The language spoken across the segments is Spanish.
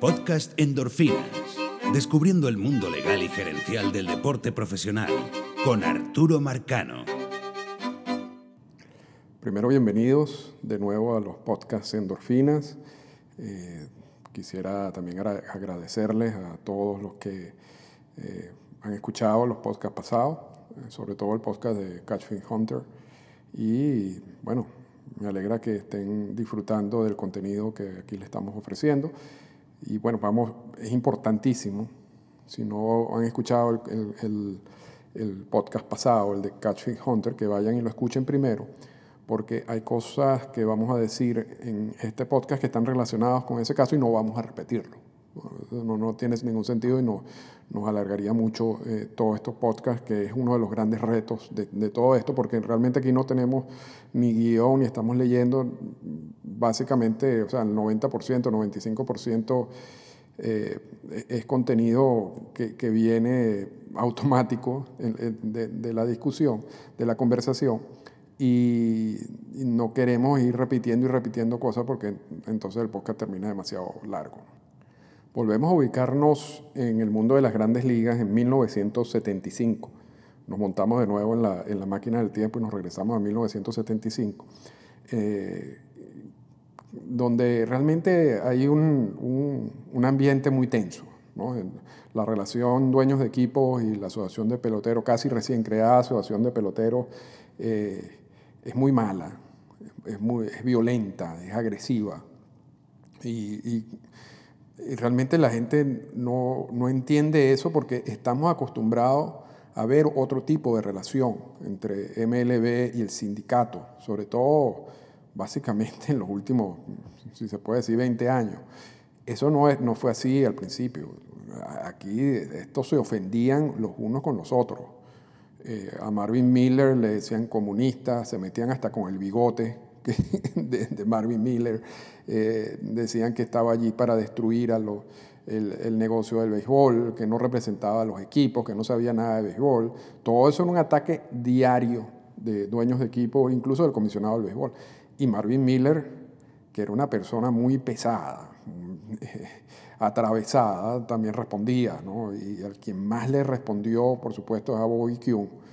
Podcast Endorfinas. Descubriendo el mundo legal y gerencial del deporte profesional con Arturo Marcano. Primero, bienvenidos de nuevo a los podcasts Endorfinas. Eh, quisiera también agradecerles a todos los que eh, han escuchado los podcasts pasados, eh, sobre todo el podcast de Catching Hunter. Y bueno, me alegra que estén disfrutando del contenido que aquí le estamos ofreciendo. Y bueno, vamos, es importantísimo, si no han escuchado el, el, podcast pasado, el de Catching Hunter, que vayan y lo escuchen primero, porque hay cosas que vamos a decir en este podcast que están relacionadas con ese caso y no vamos a repetirlo. No, no tiene ningún sentido y no, nos alargaría mucho eh, todos estos podcasts, que es uno de los grandes retos de, de, todo esto, porque realmente aquí no tenemos ni guion ni estamos leyendo, básicamente, o sea, el 90%, 95% eh, es contenido que, que viene automático de, de, la discusión, de la conversación, y, no queremos ir repitiendo y repitiendo cosas porque entonces el podcast termina demasiado largo. Volvemos a ubicarnos en el mundo de las grandes ligas en 1975. Nos montamos de nuevo en la, en la máquina del tiempo y nos regresamos a 1975, eh, donde realmente hay un, un, ambiente muy tenso. ¿no? La relación dueños de equipos y la asociación de peloteros, casi recién creada asociación de peloteros, eh, es muy mala, es, muy, es violenta, es agresiva. Y, y y realmente la gente no, no entiende eso porque estamos acostumbrados a ver otro tipo de relación entre MLB y el sindicato, sobre todo básicamente en los últimos, si se puede decir, 20 años. Eso no, es, no fue así al principio. Aquí estos se ofendían los unos con los otros. Eh, a Marvin Miller le decían comunista, se metían hasta con el bigote de, Marvin Miller. Eh, decían que estaba allí para destruir el, negocio del béisbol, que no representaba a los equipos, que no sabía nada de béisbol. Todo eso era un ataque diario de dueños de equipos, incluso del comisionado del béisbol. Y Marvin Miller, que era una persona muy pesada, atravesada, también respondía. Y al quien más le respondió, por supuesto, es a Bobby Kuhn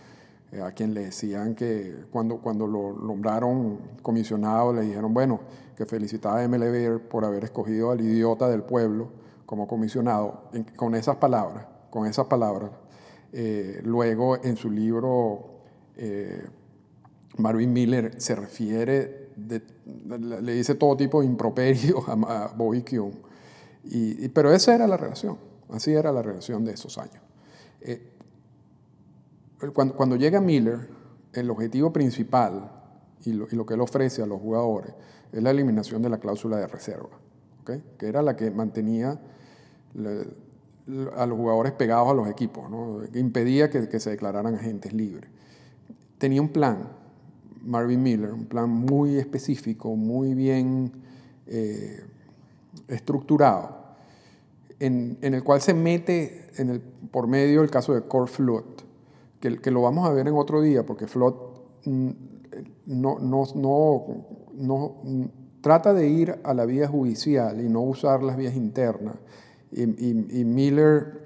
eh, a quien le decían que cuando, cuando lo nombraron comisionado, le dijeron, bueno, que felicitaba a MLB por haber escogido al idiota del pueblo como comisionado, con esas palabras, con esas palabras. Eh, luego en su libro, eh, Marvin Miller se refiere, le dice todo tipo de improperio a, Bobby Kuhn. Y, pero esa era la relación, así era la relación de esos años. Cuando, llega Miller, el objetivo principal y lo, que él ofrece a los jugadores es la eliminación de la cláusula de reserva, que era la que mantenía a los jugadores pegados a los equipos, ¿no? impedía que, se declararan agentes libres. Tenía un plan, Marvin Miller, un plan muy específico, muy bien eh, estructurado, en, el cual se mete el, por medio del caso de Core Flood, que, lo vamos a ver en otro día, porque Flot mm, no, no, no, no, trata de ir a la vía judicial y no usar las vías internas. Y, Miller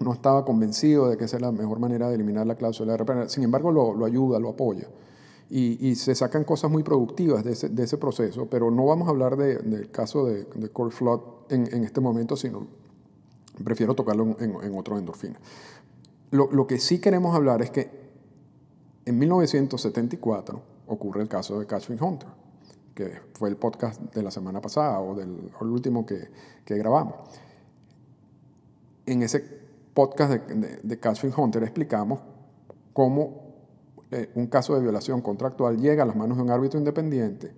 no estaba convencido de que esa es la mejor manera de eliminar la cláusula de reparación. Sin embargo, lo, lo ayuda, lo apoya. Y, y, se sacan cosas muy productivas de ese, de ese proceso, pero no vamos a hablar de, del caso de, de Core Flood en, en, este momento, sino prefiero tocarlo en, en otro endorfina. Lo, que sí queremos hablar es que en 1974 ocurre el caso de Catching Hunter, que fue el podcast de la semana pasada o, del, el último que, grabamos. En ese podcast de, de, Catching Hunter explicamos cómo eh, un caso de violación contractual llega a las manos de un árbitro independiente,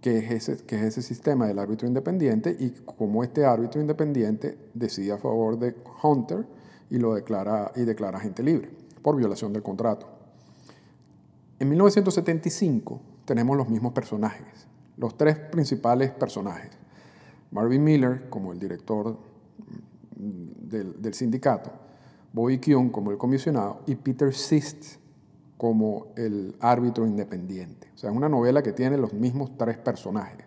que es, ese, que es ese sistema del árbitro independiente, y cómo este árbitro independiente decide a favor de Hunter y lo declara, y declara agente libre por violación del contrato. En 1975 tenemos los mismos personajes, los tres principales personajes. Marvin Miller como el director del, sindicato, Bobby Kuhn como el comisionado y Peter Sist como el árbitro independiente. O sea, es una novela que tiene los mismos tres personajes.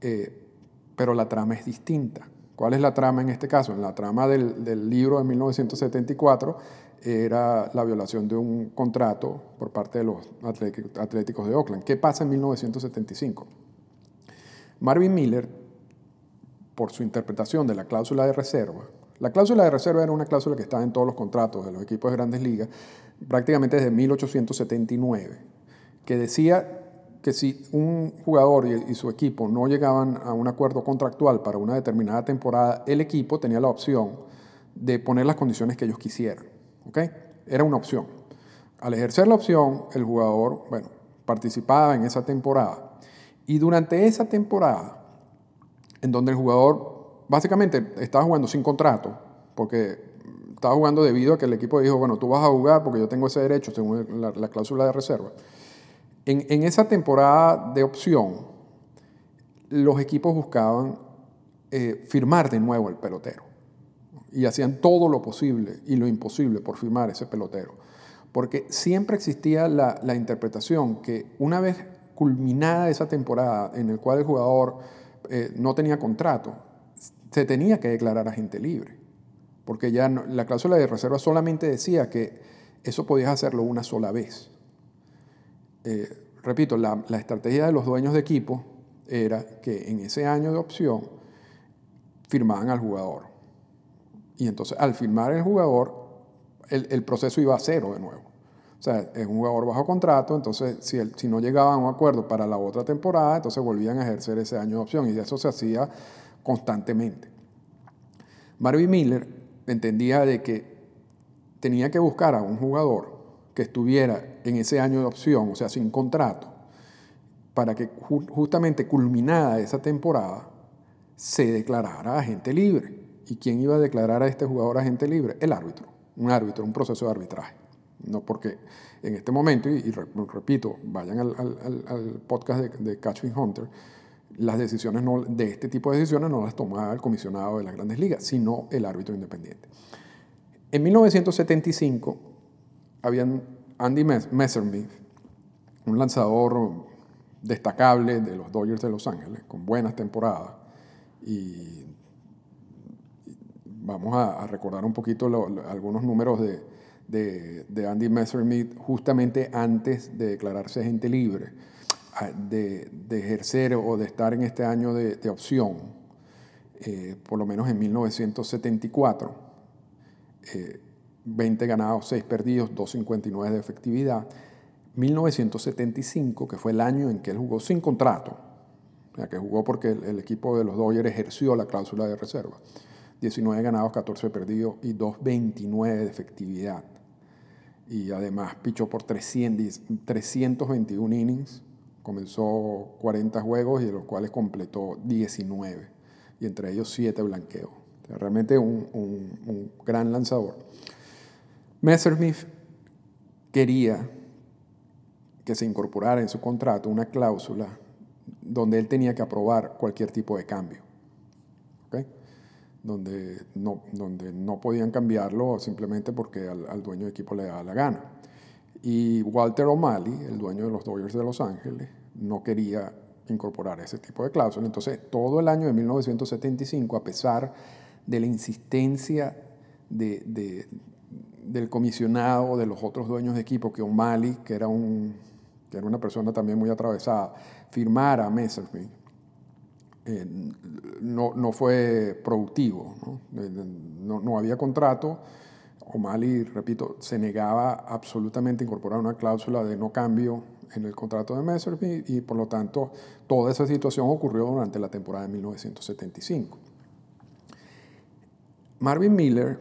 Eh, pero la trama es distinta ¿Cuál es la trama en este caso? En la trama del, libro de 1974 era la violación de un contrato por parte de los Atléticos de Oakland. ¿Qué pasa en 1975? Marvin Miller, por su interpretación de la cláusula de reserva, la cláusula de reserva era una cláusula que estaba en todos los contratos de los equipos de grandes ligas prácticamente desde 1879, que decía que si un jugador y, su equipo no llegaban a un acuerdo contractual para una determinada temporada, el equipo tenía la opción de poner las condiciones que ellos quisieran. ¿okay? Era una opción. Al ejercer la opción, el jugador bueno, participaba en esa temporada. Y durante esa temporada, en donde el jugador básicamente estaba jugando sin contrato, porque estaba jugando debido a que el equipo dijo, bueno, tú vas a jugar porque yo tengo ese derecho según la, cláusula de reserva. En, esa temporada de opción, los equipos buscaban eh, firmar de nuevo el pelotero. Y hacían todo lo posible y lo imposible por firmar ese pelotero. Porque siempre existía la, la interpretación que una vez culminada esa temporada en el cual el jugador eh, no tenía contrato, se tenía que declarar agente libre, porque ya la cláusula de reserva solamente decía que eso podías hacerlo una sola vez. Eh, repito, la, estrategia de los dueños de equipo era que en ese año de opción firmaban al jugador. Y entonces al firmar el jugador, el, el proceso iba a cero de nuevo. O sea, es un jugador bajo contrato, entonces si, si no llegaban a un acuerdo para la otra temporada, entonces volvían a ejercer ese año de opción y eso se hacía constantemente. Marvin Miller entendía de que tenía que buscar a un jugador que estuviera en ese año de opción, o sea, sin contrato, para que justamente culminada esa temporada se declarara agente libre. ¿Y quién iba a declarar a este jugador agente libre? El árbitro, un árbitro, un proceso de arbitraje. No porque en este momento, y, repito, vayan al, podcast de, Catching Hunter, las decisiones de este tipo de decisiones no las tomaba el comisionado de las grandes ligas, sino el árbitro independiente. En 1975, habían Andy Messerschmidt, un lanzador destacable de los Dodgers de Los Ángeles, con buenas temporadas, y vamos a, recordar un poquito algunos números de, de, de Andy Messerschmidt justamente antes de declararse agente libre de, ejercer o de estar en este año de, opción, eh, por lo menos en 1974, 20 eh, ganados, 6 perdidos, 2.59 de efectividad. 1975, que fue el año en que él jugó sin contrato, o sea, que jugó porque el, equipo de los Dodgers ejerció la cláusula de reserva. 19 ganados, 14 perdidos y 2.29 de efectividad. Y además pichó por 300, 321 innings, Comenzó 40 juegos y de los cuales completó 19, y entre ellos 7 blanqueos. realmente un, un, gran lanzador. Messerschmitt quería que se incorporara en su contrato una cláusula donde él tenía que aprobar cualquier tipo de cambio. Donde, no, donde no podían cambiarlo simplemente porque al, dueño de equipo le daba la gana. Y Walter O'Malley, el dueño de los Dodgers de Los Ángeles, no quería incorporar ese tipo de cláusula. Entonces, todo el año de 1975, a pesar de la insistencia de, del comisionado, de los otros dueños de equipo, que O'Malley, que era, un, que era una persona también muy atravesada, firmara a Messerschmitt, eh, no, no, fue productivo. ¿no? no había contrato O'Malley, repito, se negaba absolutamente a incorporar una cláusula de no cambio en el contrato de Messerschmitt y por lo tanto toda esa situación ocurrió durante la temporada de 1975. Marvin Miller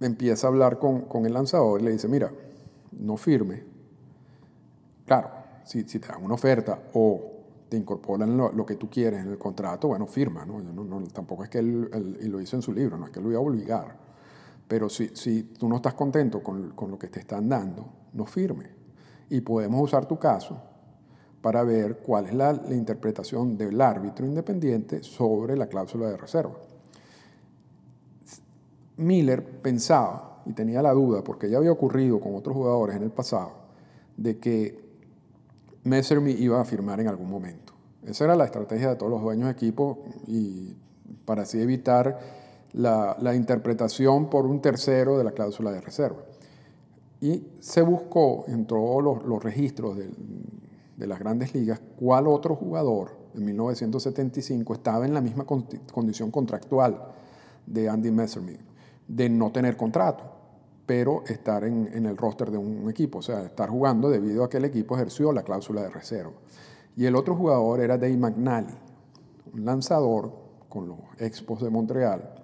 empieza a hablar con, con el lanzador y le dice, mira, no firme. Claro, si, si te dan una oferta o te incorporan lo, que tú quieres en el contrato, bueno, firma, ¿no? no, tampoco es que él, y lo hizo en su libro, no es que lo iba a obligar. Pero si, si tú no estás contento con, con, lo que te están dando, no firme. Y podemos usar tu caso para ver cuál es la, la interpretación del árbitro independiente sobre la cláusula de reserva. Miller pensaba y tenía la duda, porque ya había ocurrido con otros jugadores en el pasado, de que Messerschmitt iba a firmar en algún momento. Esa era la estrategia de todos los dueños de equipo y para así evitar la, la interpretación por un tercero de la cláusula de reserva. Y se buscó en todos los, los registros de, de las grandes ligas cuál otro jugador en 1975 estaba en la misma condición contractual de Andy Messerschmidt, de no tener contrato, pero estar en, en, el roster de un equipo, o sea, estar jugando debido a que el equipo ejerció la cláusula de reserva. Y el otro jugador era Dave McNally, un lanzador con los Expos de Montreal,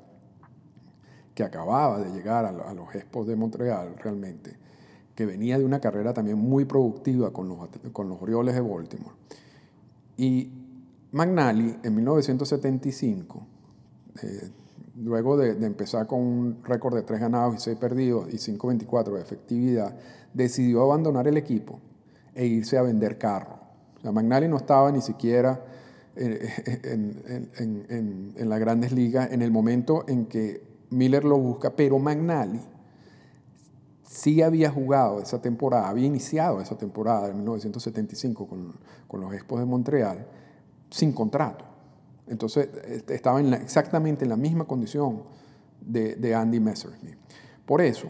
que acababa de llegar a, a los Expos de Montreal realmente, que venía de una carrera también muy productiva con los, con los Orioles de Baltimore. Y McNally en 1975, eh, luego de, de, empezar con un récord de 3 ganados y 6 perdidos y 5.24 de efectividad, decidió abandonar el equipo e irse a vender carro. O sea, McNally no estaba ni siquiera en, en, en, en, las grandes ligas en el momento en que Miller lo busca, pero McNally sí había jugado esa temporada, había iniciado esa temporada en 1975 con, con los Expos de Montreal sin contrato. Entonces estaba en la, exactamente en la misma condición de, Andy Messerschmidt. Por eso,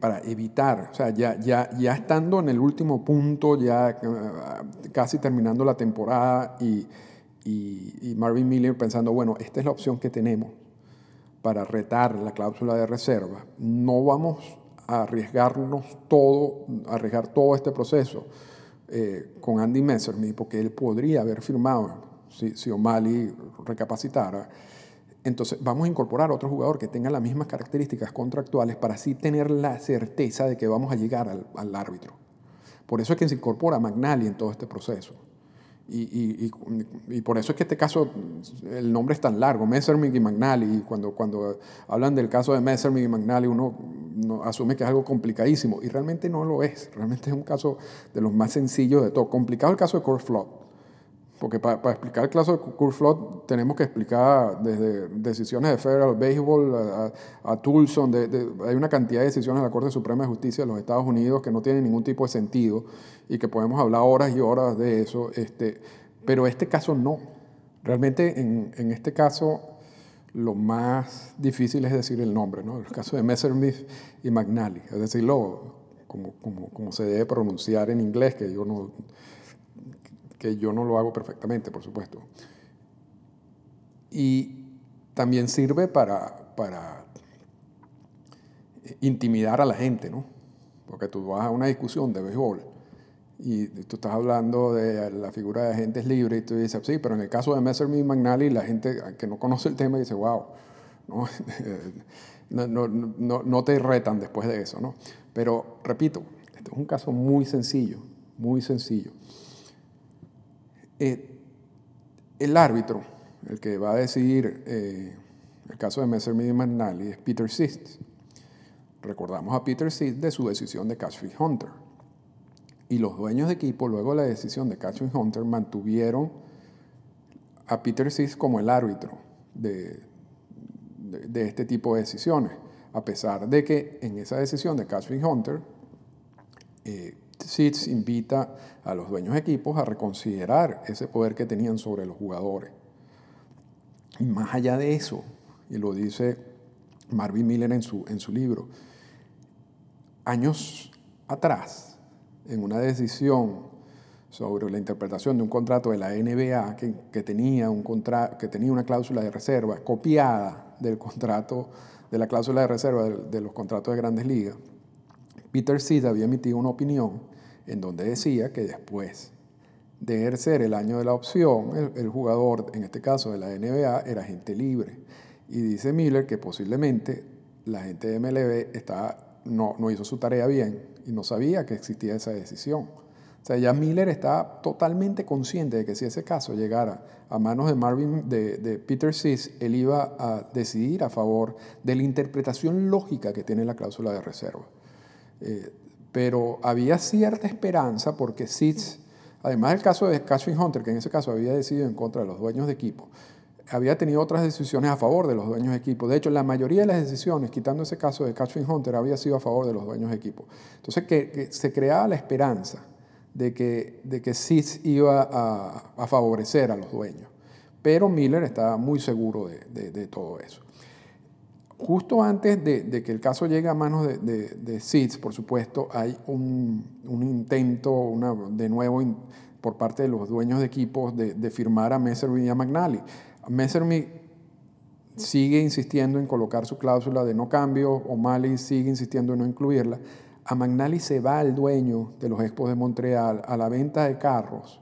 para evitar, o sea, ya, estando en el último punto, ya uh, casi terminando la temporada y, Marvin Miller pensando, bueno, esta es la opción que tenemos para retar la cláusula de reserva, no vamos a arriesgarnos todo, arriesgar todo este proceso eh, con Andy Messerschmidt, porque él podría haber firmado si, si O'Malley recapacitara. Entonces vamos a incorporar otro jugador que tenga las mismas características contractuales para así tener la certeza de que vamos a llegar al, al árbitro. Por eso es que se incorpora McNally en todo este proceso. Y, y, y, y, por eso es que este caso, el nombre es tan largo, Messerschmitt y McNally. Cuando, cuando hablan del caso de Messerschmitt y McNally, uno, asume que es algo complicadísimo. Y realmente no lo es. Realmente es un caso de los más sencillos de todo. Complicado el caso de Kurt Flood. Porque para, para, explicar el caso de Flood tenemos que explicar desde decisiones de Federal Baseball a, a, a Tulson, de, de, hay una cantidad de decisiones de la Corte Suprema de Justicia de los Estados Unidos que no tienen ningún tipo de sentido y que podemos hablar horas y horas de eso, este, pero este caso no. Realmente en, en este caso lo más difícil es decir el nombre, ¿no? el caso de Messerschmitt y McNally, es decirlo como, como, como se debe pronunciar en inglés, que yo no que yo no lo hago perfectamente, por supuesto. Y también sirve para, para intimidar a la gente, ¿no? Porque tú vas a una discusión de béisbol y tú estás hablando de la figura de agentes libres y tú dices, sí, pero en el caso de Messerschmitt y McNally, la gente que no conoce el tema dice, wow, no, no, no, no te retan después de eso, ¿no? Pero, repito, este es un caso muy sencillo, muy sencillo. Eh, el árbitro, el que va a decidir eh, el caso de y McNally, es Peter Sist. Recordamos a Peter Sist de su decisión de Catchfish Hunter. Y los dueños de equipo, luego de la decisión de Catchfish Hunter, mantuvieron a Peter Sist como el árbitro de, este tipo de decisiones, a pesar de que en esa decisión de Catchfish Hunter, eh, SITS invita a los dueños de equipos a reconsiderar ese poder que tenían sobre los jugadores. Y más allá de eso, y lo dice Marvin Miller en su, en su libro, años atrás, en una decisión sobre la interpretación de un contrato de la NBA que, que tenía, un contra, que tenía una cláusula de reserva copiada del contrato, de la cláusula de reserva de los contratos de grandes ligas, Peter Seed había emitido una opinión en donde decía que después de ejercer el año de la opción, el, jugador, en este caso de la NBA, era gente libre. Y dice Miller que posiblemente la gente de MLB estaba, no, no hizo su tarea bien y no sabía que existía esa decisión. O sea, ya Miller está totalmente consciente de que si ese caso llegara a manos de Marvin, de Peter Sis, él iba a decidir a favor de la interpretación lógica que tiene la cláusula de reserva. Eh, pero había cierta esperanza porque SITS, además del caso de Catching Hunter, que en ese caso había decidido en contra de los dueños de equipo, había tenido otras decisiones a favor de los dueños de equipo. De hecho, la mayoría de las decisiones, quitando ese caso de Catching Hunter, había sido a favor de los dueños de equipo. Entonces, que, que se creaba la esperanza de que, de que SITS iba a, a favorecer a los dueños. Pero Miller estaba muy seguro de, de, todo eso. Justo antes de, que el caso llegue a manos de, de, por supuesto, hay un, un intento una, de nuevo por parte de los dueños de equipos de, firmar a Messervy y a McNally. Messervy sigue insistiendo en colocar su cláusula de no cambio, O'Malley sigue insistiendo en no incluirla. A McNally se va el dueño de los Expos de Montreal a la venta de carros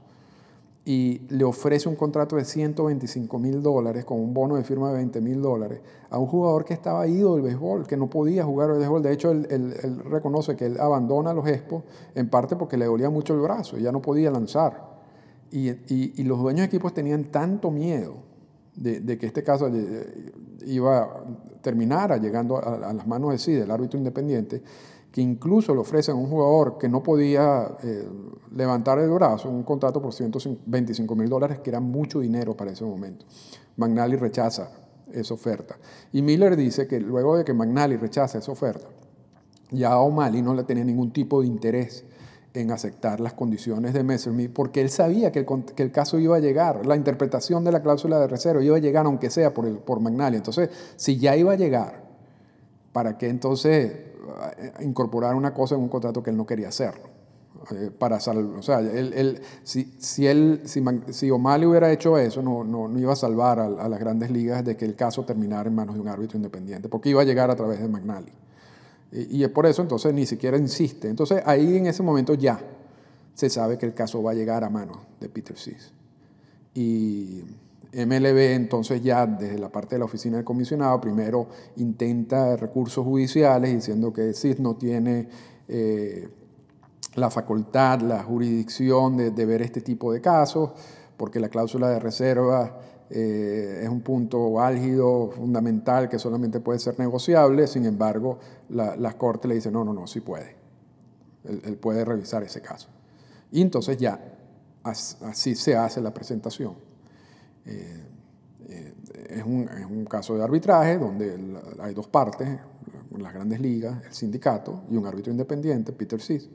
y le ofrece un contrato de 125 mil dólares con un bono de firma de 20 mil dólares a un jugador que estaba ido del béisbol, que no podía jugar al béisbol. De hecho, él, reconoce que él abandona los Expos en parte porque le dolía mucho el brazo y ya no podía lanzar. Y, los dueños de equipos tenían tanto miedo de, que este caso eh, iba terminara llegando a, las manos de sí, del árbitro independiente, que incluso le ofrecen a un jugador que no podía eh, levantar el brazo un contrato por 125 mil dólares, que era mucho dinero para ese momento. McNally rechaza esa oferta. Y Miller dice que luego de que McNally rechaza esa oferta, ya O'Malley no le tenía ningún tipo de interés en aceptar las condiciones de Messerschmitt porque él sabía que el, caso iba a llegar, la interpretación de la cláusula de reserva iba a llegar aunque sea por, el, por McNally. Entonces, si ya iba a llegar, ¿para qué entonces incorporar una cosa en un contrato que él no quería hacer. Eh, para o sea, él, si, si, él, si, si O'Malley hubiera hecho eso, no, no, no iba a salvar a, las grandes ligas de que el caso terminara en manos de un árbitro independiente, porque iba a llegar a través de McNally. Y, y es por eso entonces ni siquiera insiste. Entonces ahí en ese momento ya se sabe que el caso va a llegar a manos de Peter Sis. Y MLB entonces ya desde la parte de la oficina del comisionado primero intenta recursos judiciales diciendo que CIS no tiene eh, la facultad, la jurisdicción de, ver este tipo de casos, porque la cláusula de reserva eh, es un punto álgido, fundamental, que solamente puede ser negociable, sin embargo, la, las cortes le dicen, no, no, no, sí puede. Él, puede revisar ese caso. Y entonces ya, así se hace la presentación. Eh, eh, es, un, es, un, caso de arbitraje donde hay dos partes, las grandes ligas, el sindicato y un árbitro independiente, Peter Sis.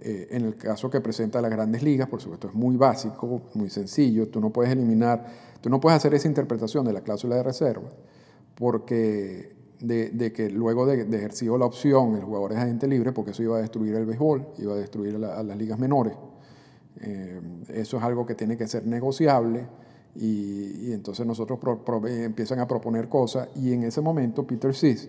Eh, en el caso que presenta las grandes ligas, por supuesto, es muy básico, muy sencillo. Tú no puedes eliminar, tú no puedes hacer esa interpretación de la cláusula de reserva, porque de, de que luego de, de, ejercido la opción, el jugador es agente libre, porque eso iba a destruir el béisbol, iba a destruir a, las ligas menores. eso es algo que tiene que ser negociable y, entonces nosotros empiezan a proponer cosas y en ese momento Peter Sis,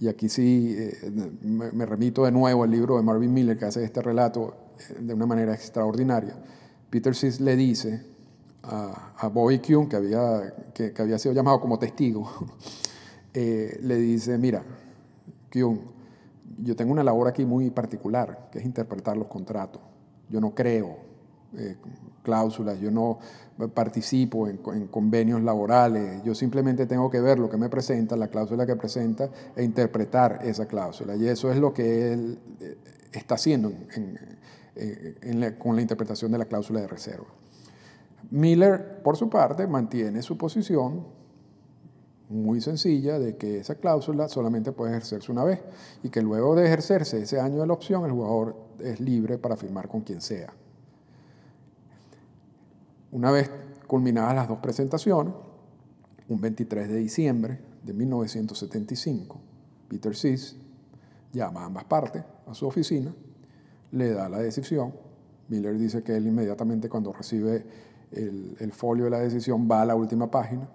y aquí sí eh, me, remito de nuevo al libro de Marvin Miller que hace este relato eh, de una manera extraordinaria, Peter Sis le dice a, a Bobby Kuhn, que había, que, había sido llamado como testigo, eh, le dice, mira, Kuhn, yo tengo una labor aquí muy particular, que es interpretar los contratos. Yo no creo cláusulas, yo no participo en, convenios laborales, yo simplemente tengo que ver lo que me presenta, la cláusula que presenta, e interpretar esa cláusula. Y eso es lo que él eh, está haciendo con la interpretación de la cláusula de reserva. Miller, por su parte, mantiene su posición muy sencilla de que esa cláusula solamente puede ejercerse una vez y que luego de ejercerse ese año de la opción, el jugador es libre para firmar con quien sea. Una vez culminadas las dos presentaciones, un 23 de diciembre de 1975, Peter Sis llama a ambas partes a su oficina, le da la decisión. Miller dice que él inmediatamente cuando recibe el, folio de la decisión va a la última página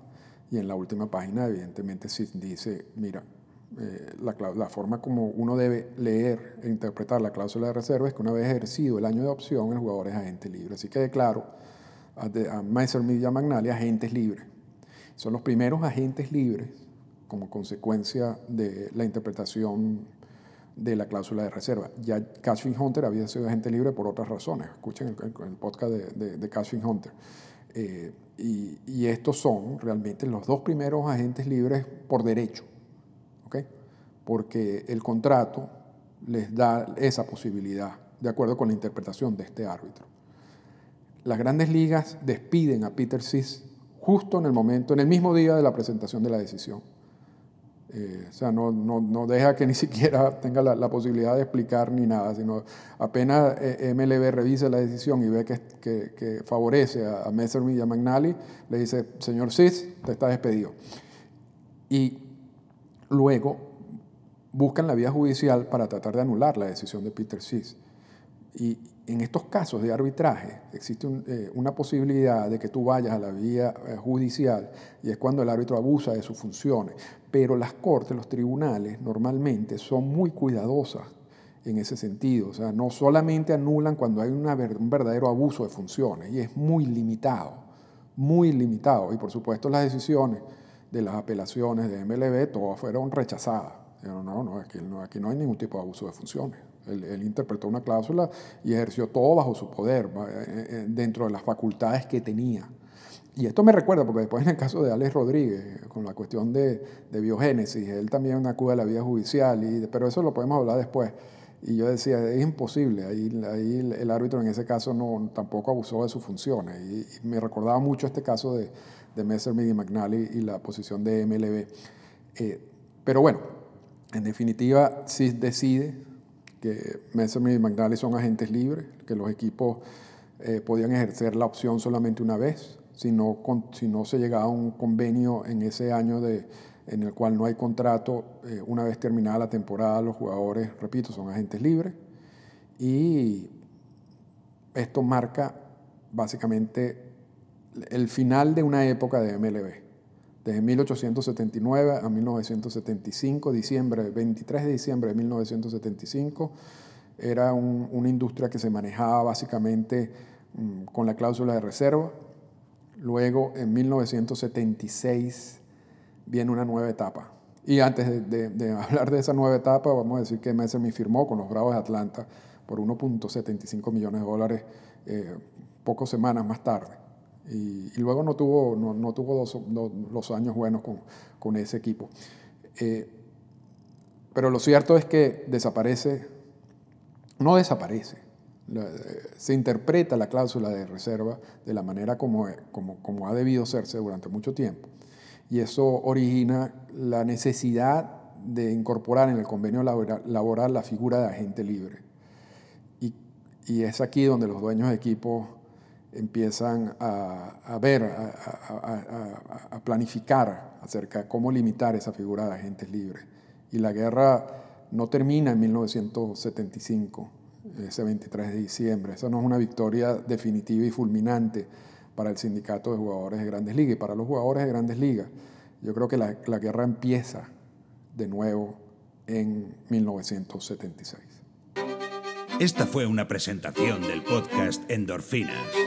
y en la última página evidentemente Sis dice, mira, eh, la, la, forma como uno debe leer e interpretar la cláusula de reserva es que una vez ejercido el año de opción el jugador es agente libre. Así que claro a, Maestro Media Magnalia agentes libres. Son los primeros agentes libres como consecuencia de la interpretación de la cláusula de reserva. Ya Cashing Hunter había sido agente libre por otras razones. Escuchen el, el podcast de, de, Cashing Hunter. Eh, y, y, estos son realmente los dos primeros agentes libres por derecho, ¿okay? porque el contrato les da esa posibilidad, de acuerdo con la interpretación de este árbitro las grandes ligas despiden a Peter Sis justo en el momento, en el mismo día de la presentación de la decisión. Eh, o sea, no, no, no, deja que ni siquiera tenga la, posibilidad de explicar ni nada, sino apenas eh, MLB revisa la decisión y ve que, que, favorece a, a y a McNally, le dice, señor Cis, te está despedido. Y luego buscan la vía judicial para tratar de anular la decisión de Peter Cis. Y en estos casos de arbitraje existe eh, una posibilidad de que tú vayas a la vía eh, judicial y es cuando el árbitro abusa de sus funciones. Pero las cortes, los tribunales normalmente son muy cuidadosas en ese sentido. O sea, no solamente anulan cuando hay un verdadero abuso de funciones y es muy limitado, muy limitado. Y por supuesto las decisiones de las apelaciones de MLB todas fueron rechazadas. No, no, no, no, aquí no hay ningún tipo de abuso de funciones. Él, interpretó una cláusula y ejerció todo bajo su poder, dentro de las facultades que tenía. Y esto me recuerda, porque después en el caso de Alex Rodríguez, con la cuestión de, de biogénesis, él también acude a la vía judicial, y, pero eso lo podemos hablar después. Y yo decía, es imposible, ahí, ahí el árbitro en ese caso no, tampoco abusó de sus funciones. Y, me recordaba mucho este caso de, de Messerschmitt y McNally y la posición de MLB. Eh, pero bueno, en definitiva, sí decide que Messerschmitt y McNally son agentes libres, que los equipos eh, podían ejercer la opción solamente una vez, si no, si no se llegaba a un convenio en ese año de, en el cual no hay contrato, eh, una vez terminada la temporada, los jugadores, repito, son agentes libres. Y esto marca básicamente el final de una época de MLB. Desde 1879 a 1975, diciembre, 23 de diciembre de 1975, era un, una industria que se manejaba básicamente um, con la cláusula de reserva. Luego, en 1976, viene una nueva etapa. Y antes de, de, de, hablar de esa nueva etapa, vamos a decir que Messerschmitt firmó con los Bravos de Atlanta por 1.75 millones de dólares eh, pocas semanas más tarde. Y, y, luego no tuvo, no, no tuvo dos, los años buenos con, con ese equipo. Eh, pero lo cierto es que desaparece, no desaparece, la, se interpreta la cláusula de reserva de la manera como, como, como ha debido hacerse durante mucho tiempo. Y eso origina la necesidad de incorporar en el convenio laboral, laboral la figura de agente libre. Y, y es aquí donde los dueños de equipos empiezan a, ver, a, planificar acerca de cómo limitar esa figura de agentes libres. Y la guerra no termina en 1975, ese 23 de diciembre. Esa no es una victoria definitiva y fulminante para el sindicato de jugadores de grandes ligas y para los jugadores de grandes ligas. Yo creo que la guerra empieza de nuevo en 1976. Esta fue una presentación del podcast Endorfinas.